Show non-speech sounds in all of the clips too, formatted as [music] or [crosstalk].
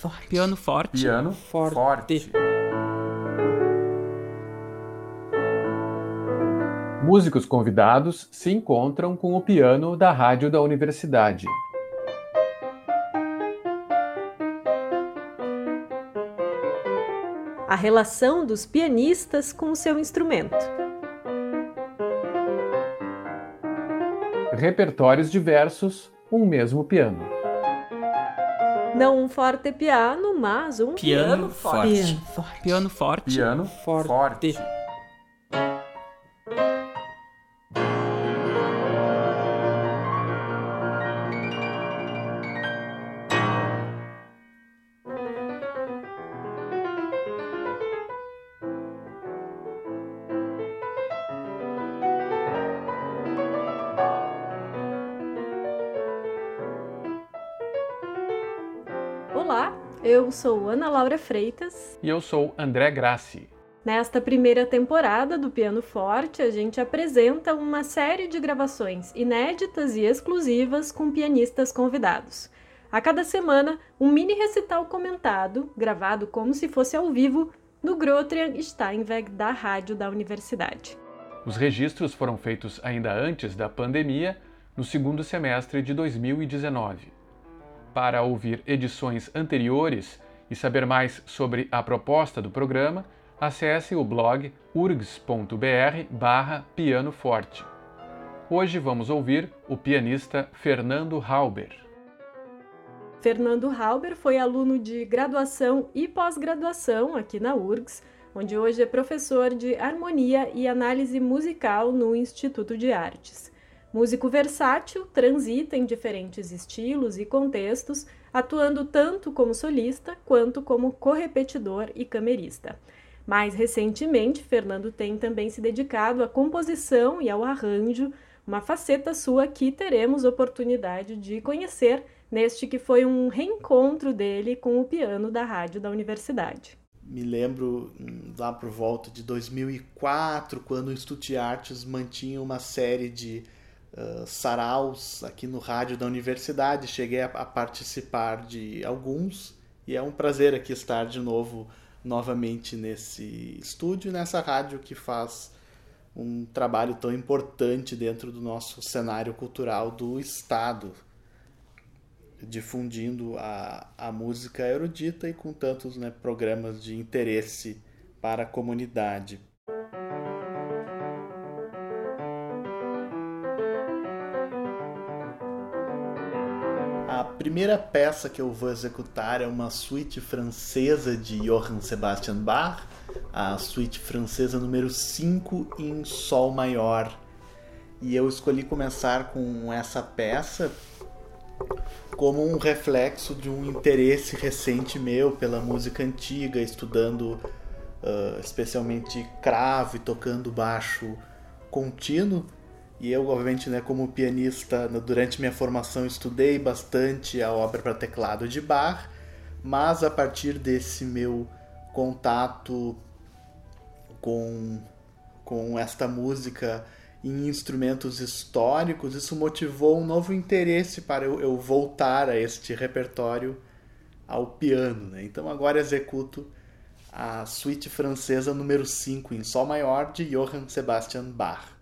forte. Piano forte. Piano Forte. forte. Músicos convidados se encontram com o piano da rádio da universidade. A relação dos pianistas com o seu instrumento. Repertórios diversos, um mesmo piano. Não um forte piano, mas um Piano forte. Piano forte. Piano forte. Piano Forte. forte. Laura Freitas. E eu sou André Grassi. Nesta primeira temporada do Piano Forte, a gente apresenta uma série de gravações inéditas e exclusivas com pianistas convidados. A cada semana, um mini recital comentado, gravado como se fosse ao vivo, no Grotrian Steinweg da rádio da universidade. Os registros foram feitos ainda antes da pandemia, no segundo semestre de 2019. Para ouvir edições anteriores e saber mais sobre a proposta do programa, acesse o blog urgs.br piano forte. Hoje vamos ouvir o pianista Fernando Halber. Fernando Halber foi aluno de graduação e pós-graduação aqui na URGS, onde hoje é professor de harmonia e análise musical no Instituto de Artes. Músico versátil, transita em diferentes estilos e contextos, atuando tanto como solista quanto como correpetidor e camerista. Mais recentemente, Fernando tem também se dedicado à composição e ao arranjo, uma faceta sua que teremos oportunidade de conhecer neste que foi um reencontro dele com o piano da rádio da universidade. Me lembro hum, lá por volta de 2004, quando o Instituto de Artes mantinha uma série de uh, saraus aqui no rádio da universidade. Cheguei a, a participar de alguns e é um prazer aqui estar de novo, novamente nesse estúdio, nessa rádio que faz um trabalho tão importante dentro do nosso cenário cultural do Estado, difundindo a, a música erudita e com tantos né, programas de interesse para a comunidade. Primeira peça que eu vou executar é uma suíte francesa de Johann Sebastian Bach, a suíte francesa número 5 em Sol maior. E eu escolhi começar com essa peça como um reflexo de um interesse recente meu pela música antiga, estudando uh, especialmente cravo e tocando baixo contínuo. E eu, obviamente, né, como pianista, durante minha formação estudei bastante a obra para teclado de Bach, mas a partir desse meu contato com, com esta música em instrumentos históricos, isso motivou um novo interesse para eu, eu voltar a este repertório ao piano. Né? Então agora executo a suíte francesa número 5 em Sol maior de Johann Sebastian Bach.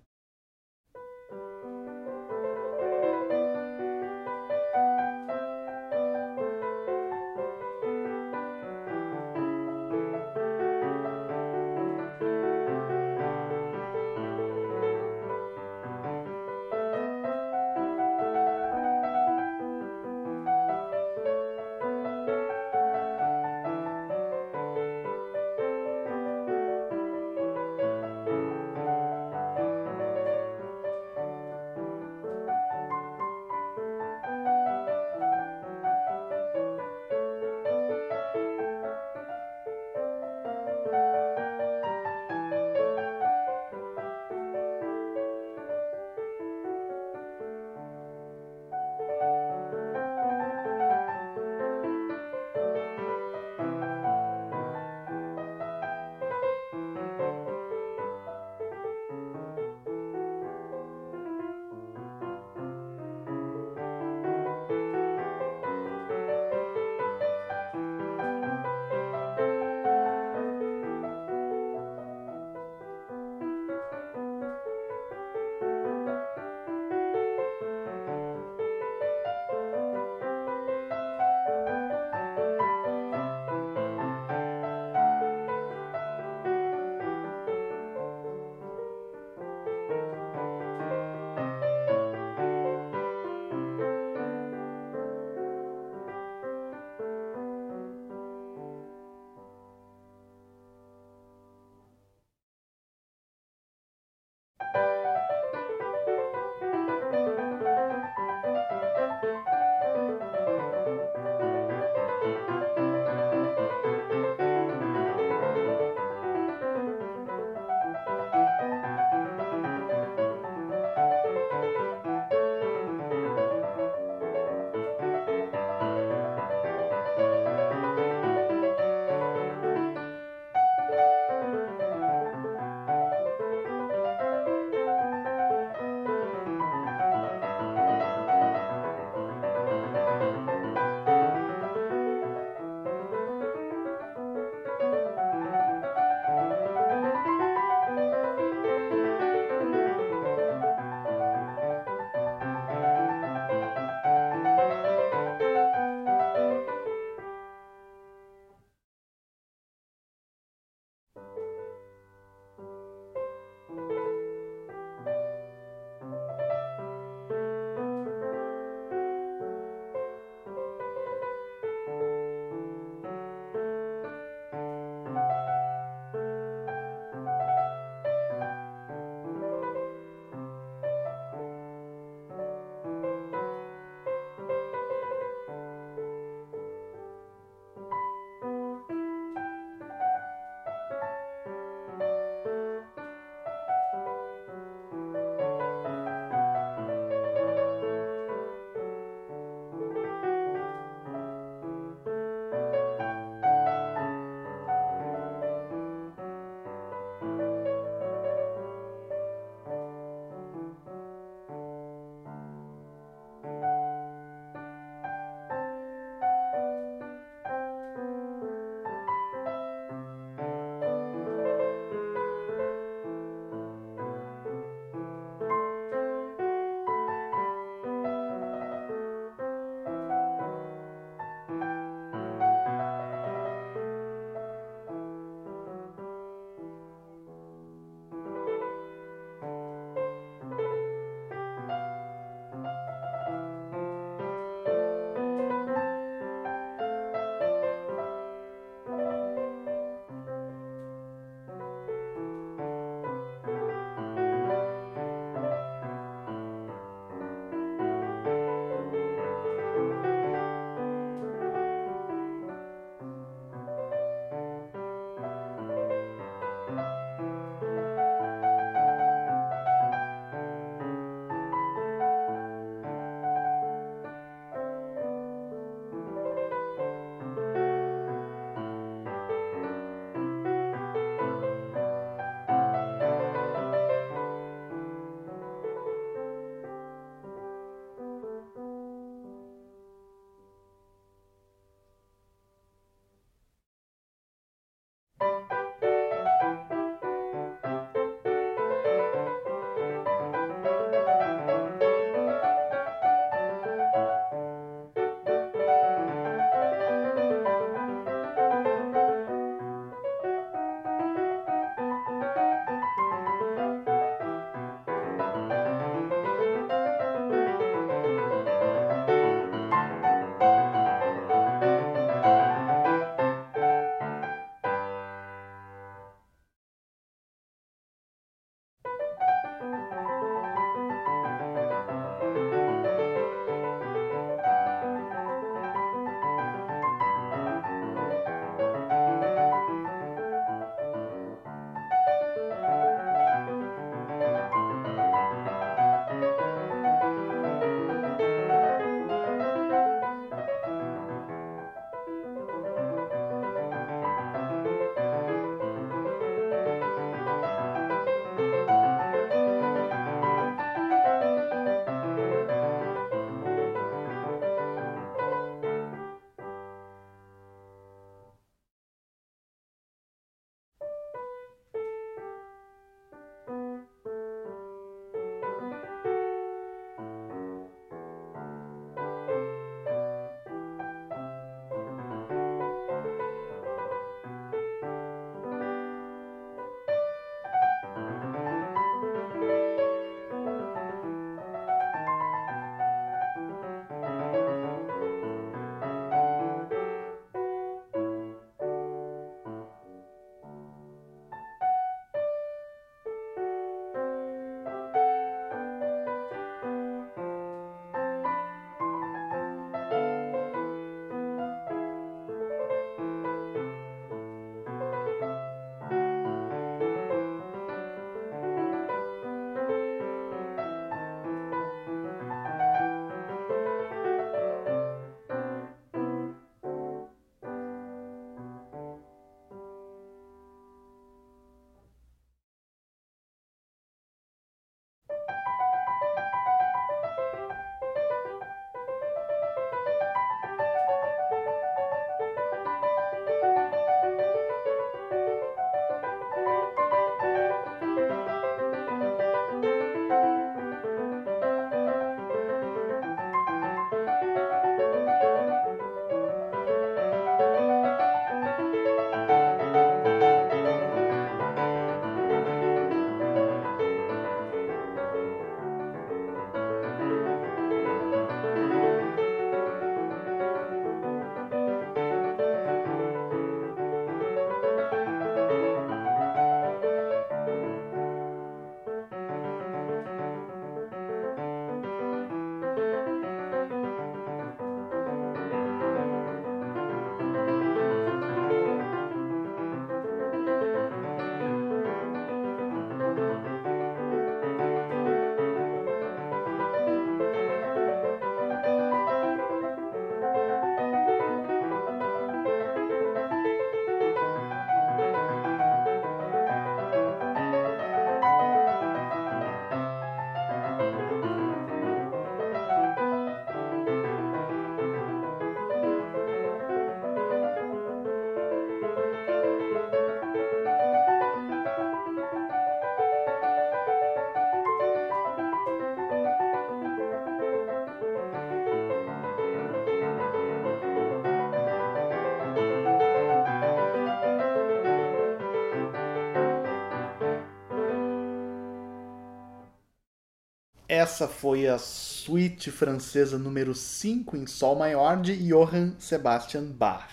Essa foi a suíte francesa número 5 em Sol maior de Johann Sebastian Bach.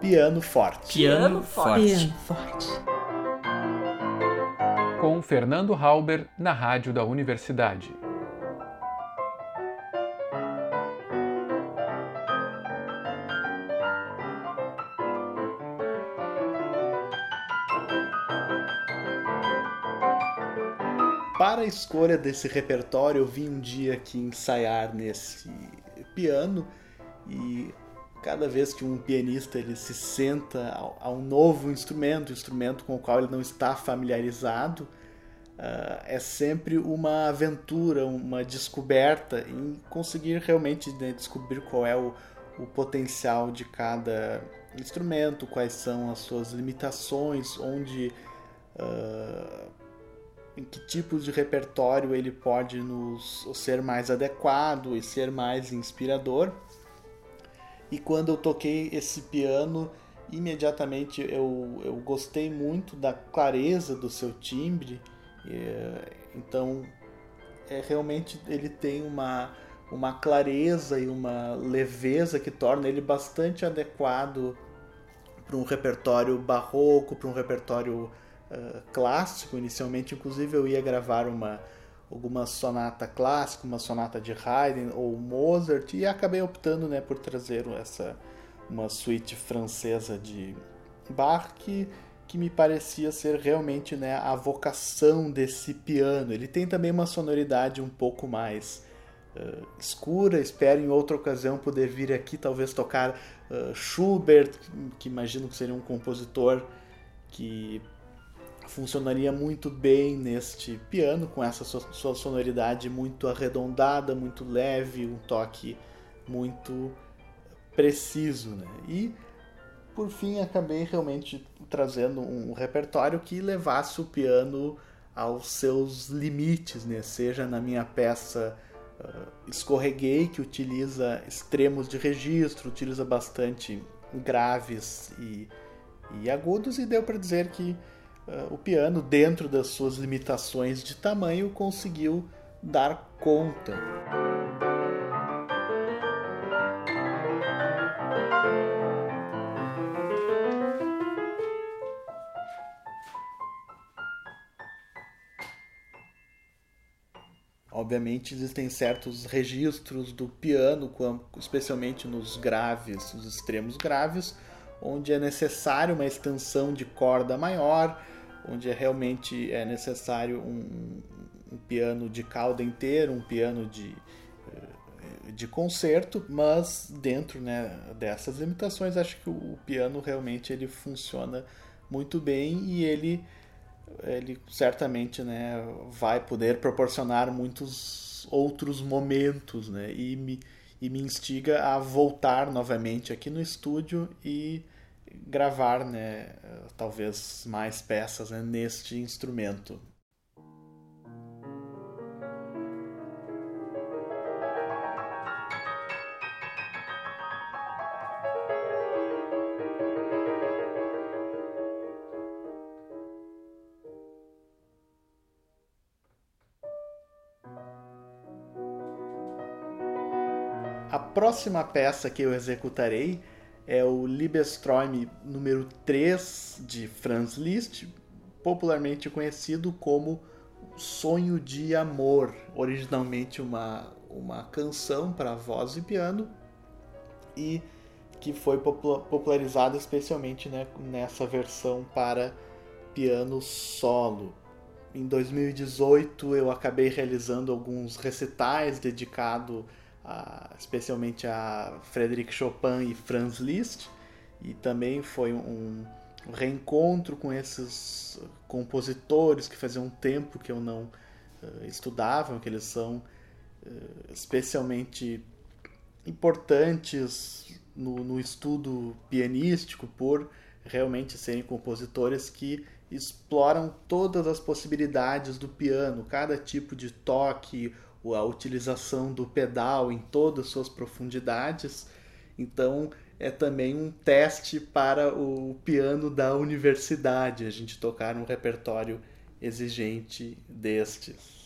Piano forte. Piano forte. Piano forte. Com Fernando Halber na rádio da universidade. Para a escolha desse repertório, eu vim um dia aqui ensaiar nesse piano e cada vez que um pianista ele se senta a, um novo instrumento, instrumento com o qual ele não está familiarizado, uh, é sempre uma aventura, uma descoberta em conseguir realmente né, descobrir qual é o, o potencial de cada instrumento, quais são as suas limitações, onde uh, em que tipos de repertório ele pode nos ser mais adequado e ser mais inspirador. E quando eu toquei esse piano, imediatamente eu, eu gostei muito da clareza do seu timbre. então, é, realmente ele tem uma, uma clareza e uma leveza que torna ele bastante adequado para um repertório barroco, para um repertório uh, clássico. Inicialmente, inclusive, eu ia gravar uma alguma sonata clássica, uma sonata de Haydn ou Mozart e acabei optando né, por trazer essa uma suíte francesa de Bach que, que me parecia ser realmente né, a vocação desse piano. Ele tem também uma sonoridade um pouco mais uh, escura. Espero em outra ocasião poder vir aqui talvez tocar uh, Schubert, que imagino que seria um compositor que funcionaria muito bem neste piano, com essa sua sonoridade muito arredondada, muito leve, um toque muito preciso. Né? E por fim acabei realmente trazendo um repertório que levasse o piano aos seus limites, né? seja na minha peça uh, Escorreguei, que utiliza extremos de registro, utiliza bastante graves e, e agudos, e deu para dizer que o piano, dentro das suas limitações de tamanho, conseguiu dar conta. Obviamente existem certos registros do piano, especialmente nos graves, nos extremos graves, onde é necessário uma extensão de corda maior, onde é realmente é necessário um, um piano de cauda inteira, um piano de, eh, de concerto, mas dentro né, dessas limitações acho que o piano realmente ele funciona muito bem e ele, ele certamente né, vai poder proporcionar muitos outros momentos né, e, me, e me instiga a voltar novamente aqui no estúdio e gravar, né, talvez mais peças né, neste instrumento. A próxima peça que eu executarei é o Liebesträume número 3 de Franz Liszt, popularmente conhecido como Sonho de Amor, originalmente uma, uma canção para voz e piano e que foi popularizada especialmente né, nessa versão para piano solo. Em 2018 eu acabei realizando alguns recitais dedicados a, especialmente a Frederic Chopin e Franz Liszt, e também foi um, reencontro com esses compositores que fazia um tempo que eu não uh, estudava, que eles são uh, especialmente importantes no, no estudo pianístico por realmente serem compositores que exploram todas as possibilidades do piano, cada tipo de toque, a utilização do pedal em todas as suas profundidades. Então é também um teste para o piano da universidade, a gente tocar um repertório exigente destes.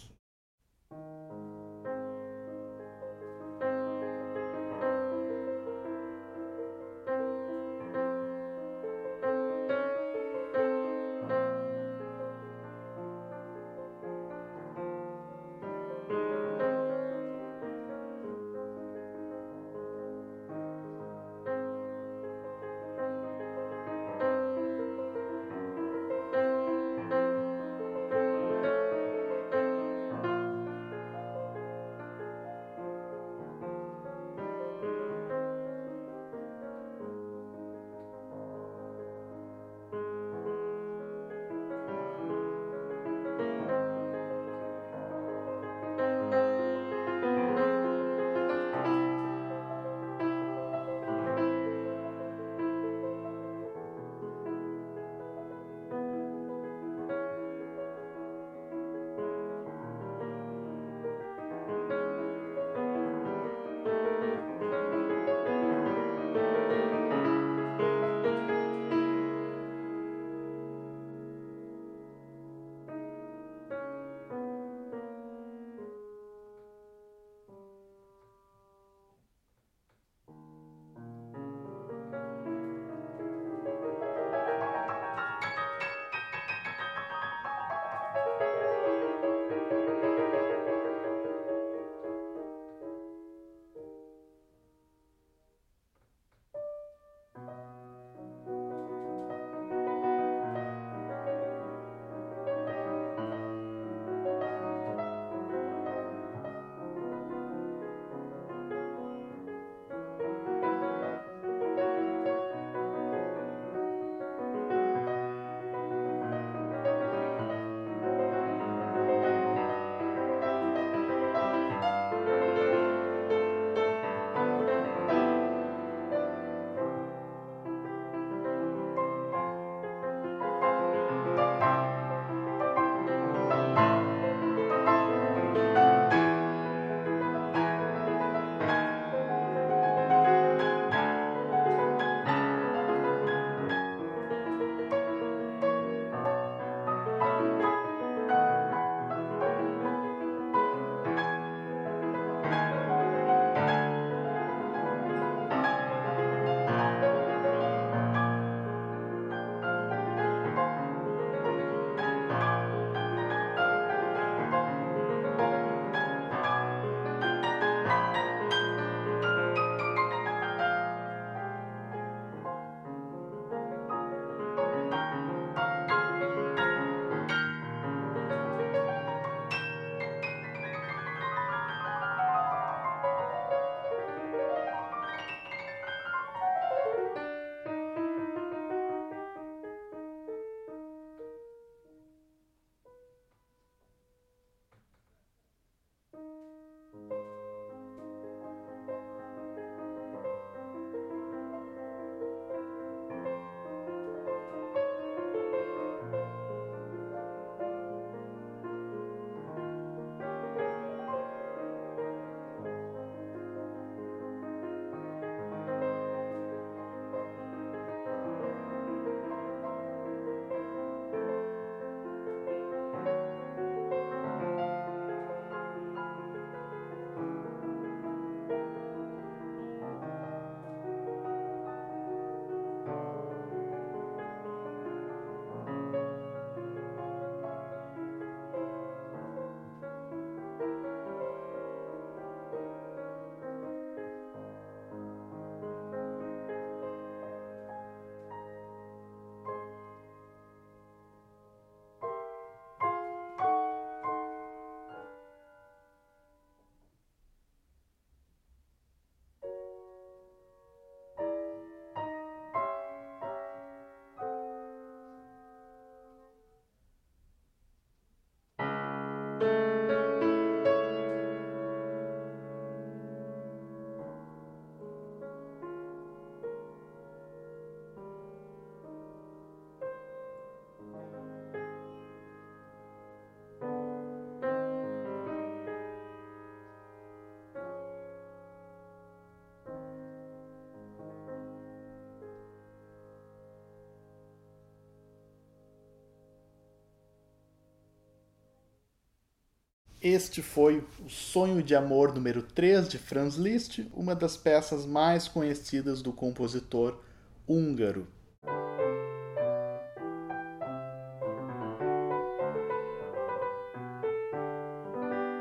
Este foi o Sonho de Amor número 3 de Franz Liszt, uma das peças mais conhecidas do compositor húngaro.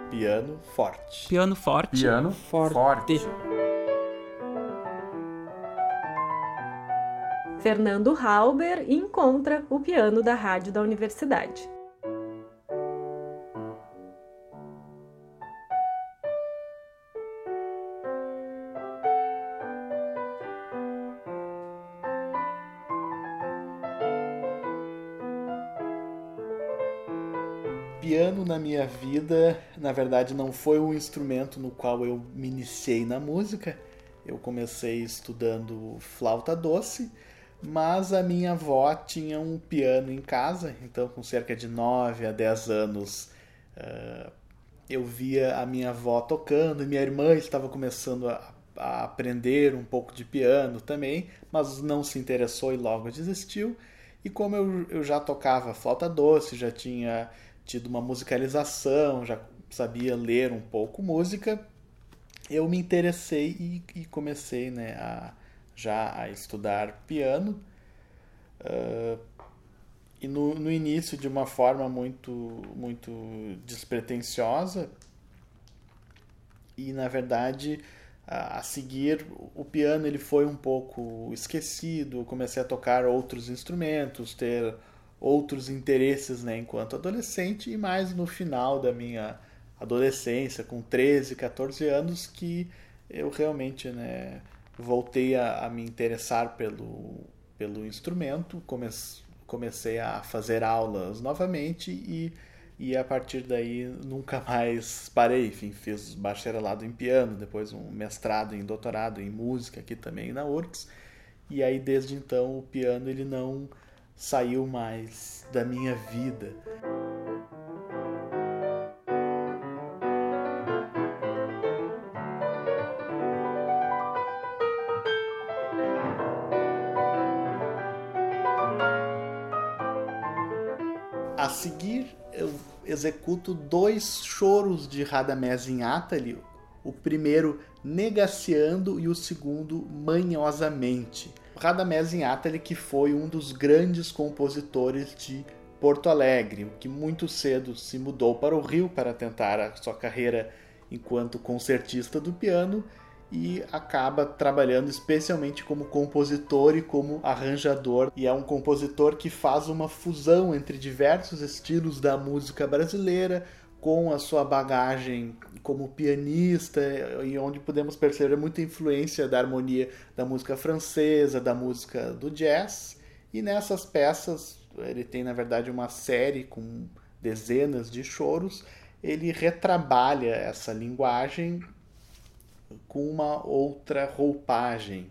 Piano forte. Piano forte. Piano forte. forte. Fernando Halber encontra o piano da rádio da universidade. Na minha vida, na verdade, não foi um instrumento no qual eu me iniciei na música. Eu comecei estudando flauta doce, mas a minha avó tinha um piano em casa, então, com cerca de 9 a 10 anos, uh, eu via a minha avó tocando, e minha irmã estava começando a, a aprender um pouco de piano também, mas não se interessou e logo desistiu. E como eu, eu já tocava flauta doce, já tinha tido uma musicalização, já sabia ler um pouco música, eu me interessei e, e comecei né, a, já a estudar piano. Uh, e no, no início de uma forma muito, muito despretensiosa. E na verdade, a, seguir, o piano ele foi um pouco esquecido. Comecei a tocar outros instrumentos, ter outros interesses né, enquanto adolescente e mais no final da minha adolescência, com 13, 14 anos, que eu realmente né, voltei a, a me interessar pelo, pelo instrumento, come, comecei a fazer aulas novamente e, e a partir daí nunca mais parei. Enfim, fiz bacharelado em piano, depois um mestrado em doutorado em música aqui também na URGS. E aí desde então o piano ele não saiu mais da minha vida. A seguir, eu executo dois choros de Radamés em Atali, o primeiro negaciando e o segundo manhosamente. Radamés Inátali, que foi um dos grandes compositores de Porto Alegre, que muito cedo se mudou para o Rio para tentar a sua carreira enquanto concertista do piano e acaba trabalhando especialmente como compositor e como arranjador. E é um compositor que faz uma fusão entre diversos estilos da música brasileira, com a sua bagagem como pianista e onde podemos perceber muita influência da harmonia da música francesa, da música do jazz. E nessas peças, ele tem na verdade uma série com dezenas de choros, ele retrabalha essa linguagem com uma outra roupagem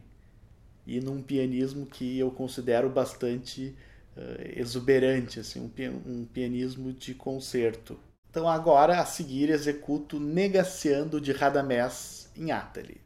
e num pianismo que eu considero bastante uh, exuberante, assim, um, um pianismo de concerto. Então agora, a seguir, executo Negaciando de Radamés em Atali.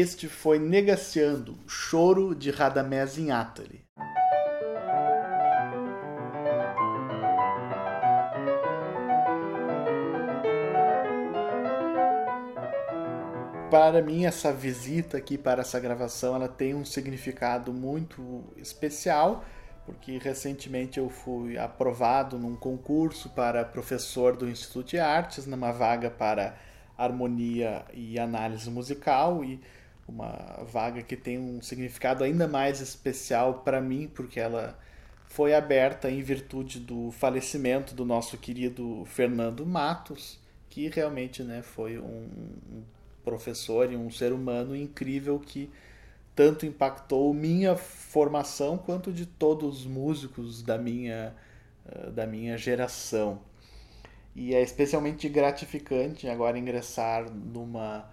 Este foi Negaciando, Choro de Radamés Atali. Para mim, essa visita aqui para essa gravação, ela tem um significado muito especial, porque recentemente eu fui aprovado num concurso para professor do Instituto de Artes, numa vaga para harmonia e análise musical e uma vaga que tem um significado ainda mais especial para mim, porque ela foi aberta em virtude do falecimento do nosso querido Fernando Matos, que realmente né, foi um professor e um ser humano incrível que tanto impactou minha formação quanto de todos os músicos da minha, eh, da minha geração. E é especialmente gratificante agora ingressar numa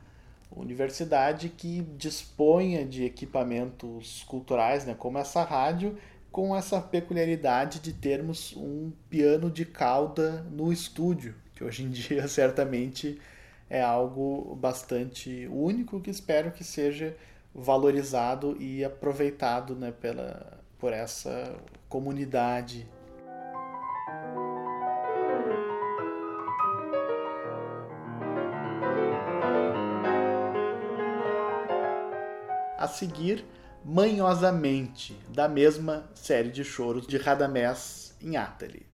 universidade que disponha de equipamentos culturais, né, como essa rádio, com essa peculiaridade de termos um piano de cauda no estúdio, que hoje em dia [laughs] certamente é algo bastante único que espero que seja valorizado e aproveitado né, pela, por essa comunidade a seguir Manhosamente, da mesma série de choros de Radamés em Atali.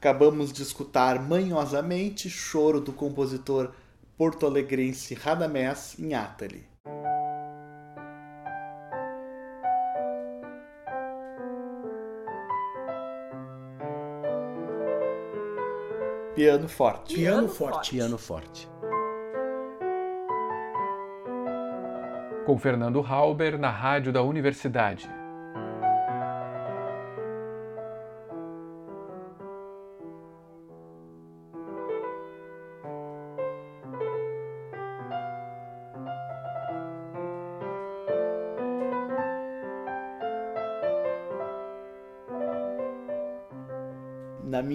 Acabamos de escutar manhosamente choro do compositor porto-alegrense Radamés Atali. Piano forte. Piano forte. Piano forte. Com Fernando Halber na rádio da universidade.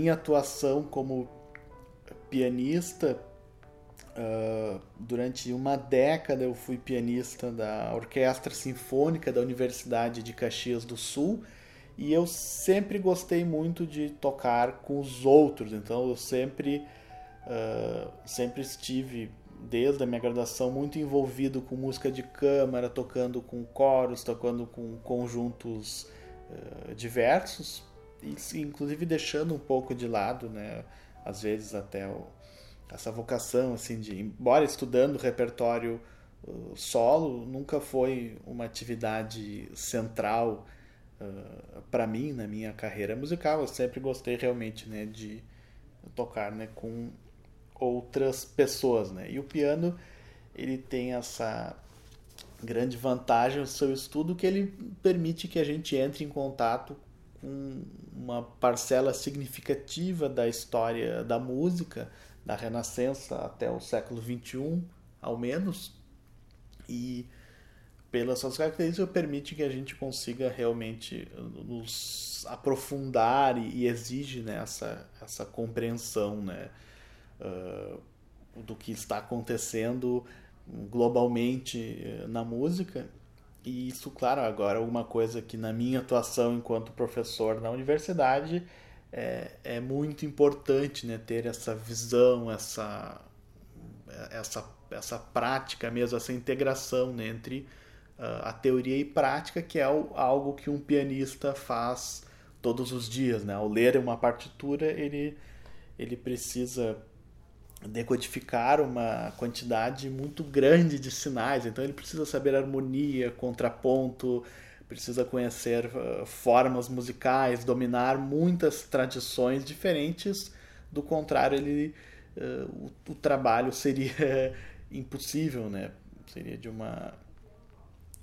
Minha atuação como pianista. Uh, durante uma década eu fui pianista da Orquestra Sinfônica da Universidade de Caxias do Sul e eu sempre gostei muito de tocar com os outros, então eu sempre, uh, sempre estive, desde a minha graduação, muito envolvido com música de câmara, tocando com coros, tocando com conjuntos uh, diversos, inclusive deixando um pouco de lado, né, às vezes até o essa vocação assim de embora estudando repertório uh, solo nunca foi uma atividade central uh, para mim na minha carreira musical. Eu sempre gostei realmente né de tocar né com outras pessoas né. E o piano ele tem essa grande vantagem no seu estudo que ele permite que a gente entre em contato com uma parcela significativa da história da música da Renascença até o século XXI, ao menos, e pelas suas características permite que a gente consiga realmente nos aprofundar e, e exige né, essa, essa compreensão né, uh, do que está acontecendo globalmente eh, na música. E isso, claro, agora uma coisa que na minha atuação enquanto professor na universidade é, é muito importante né, ter essa visão, essa, essa, essa prática mesmo, essa integração né, entre uh, a teoria e prática, que é algo que um pianista faz todos os dias. Né? Ao ler uma partitura, ele, ele precisa decodificar uma quantidade muito grande de sinais, então ele precisa saber harmonia, contraponto, precisa conhecer uh, formas musicais, dominar muitas tradições diferentes. Do contrário, ele, uh, o, o, trabalho seria [laughs] impossível, né? Seria de uma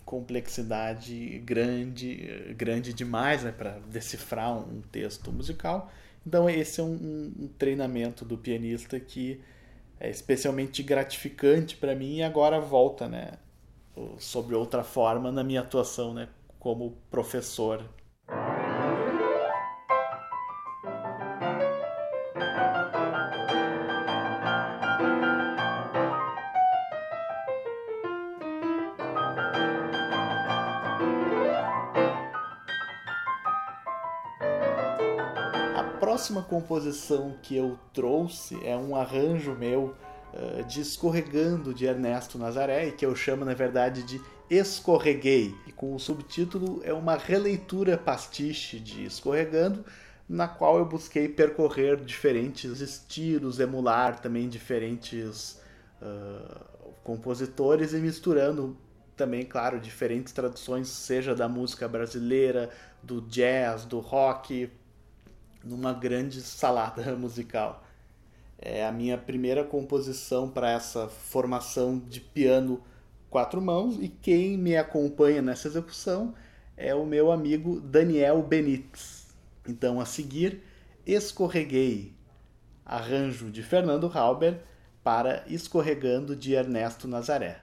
complexidade grande, grande demais, né, para decifrar um texto musical. Então esse é um, um treinamento do pianista que é especialmente gratificante para mim e agora volta, né, sobre outra forma na minha atuação, né, como professor. Próxima composição que eu trouxe é um arranjo meu uh, de Escorregando de Ernesto Nazaré, que eu chamo na verdade de Escorreguei, e com o subtítulo é uma releitura pastiche de Escorregando, na qual eu busquei percorrer diferentes estilos, emular também diferentes uh, compositores e misturando também, claro, diferentes tradições, seja da música brasileira, do jazz, do rock, numa grande salada [laughs] musical. É a minha primeira composição para essa formação de piano quatro mãos e quem me acompanha nessa execução é o meu amigo Daniel Benites. Então, a seguir, Escorreguei, arranjo de Fernando Halber para Escorregando de Ernesto Nazaré.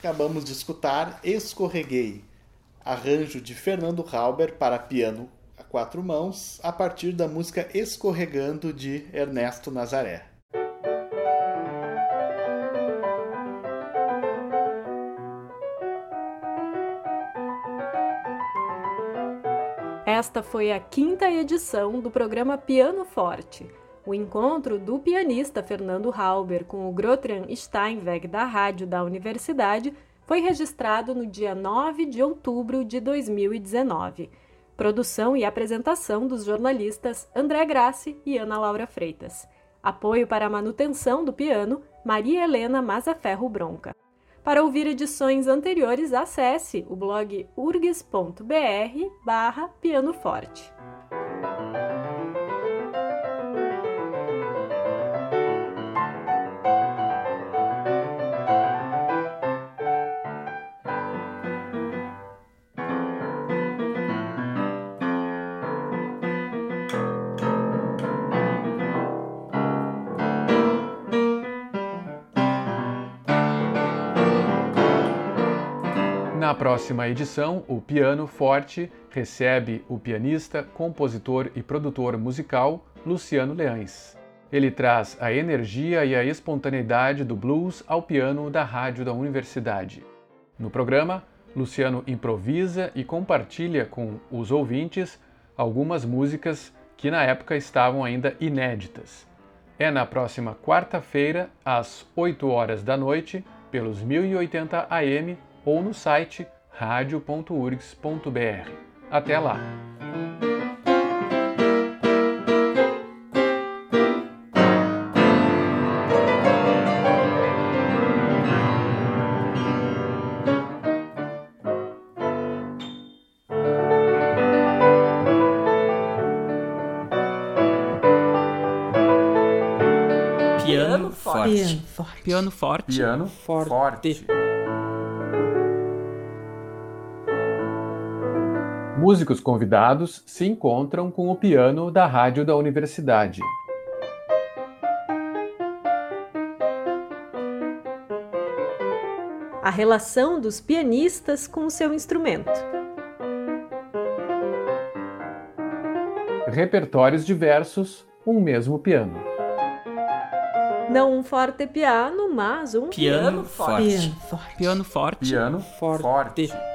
Acabamos de escutar Escorreguei, arranjo de Fernando Halber para piano a quatro mãos, a partir da música Escorregando de Ernesto Nazaré. Esta foi a quinta edição do programa Piano Forte, o encontro do pianista Fernando Halber com o Grotran Steinweg da Rádio da Universidade foi registrado no dia 9 de outubro de 2019. Produção e apresentação dos jornalistas André Grassi e Ana Laura Freitas. Apoio para a manutenção do piano, Maria Helena Mazaferro Bronca. Para ouvir edições anteriores, acesse o blog urgs.br barra pianoforte. Próxima edição, o Piano Forte recebe o pianista, compositor e produtor musical Luciano Leães. Ele traz a energia e a espontaneidade do blues ao piano da rádio da universidade. No programa, Luciano improvisa e compartilha com os ouvintes algumas músicas que na época estavam ainda inéditas. É na próxima quarta-feira, às 8 horas da noite, pelos 1080 AM ou no site radio.urgs.br. Até lá! Piano forte. Piano forte. Piano forte. Piano Forte. forte. Músicos convidados se encontram com o piano da rádio da universidade. A relação dos pianistas com o seu instrumento. Repertórios diversos, um mesmo piano. Não um forte piano, mas um Piano forte. Piano forte. Piano forte. Piano Forte. forte.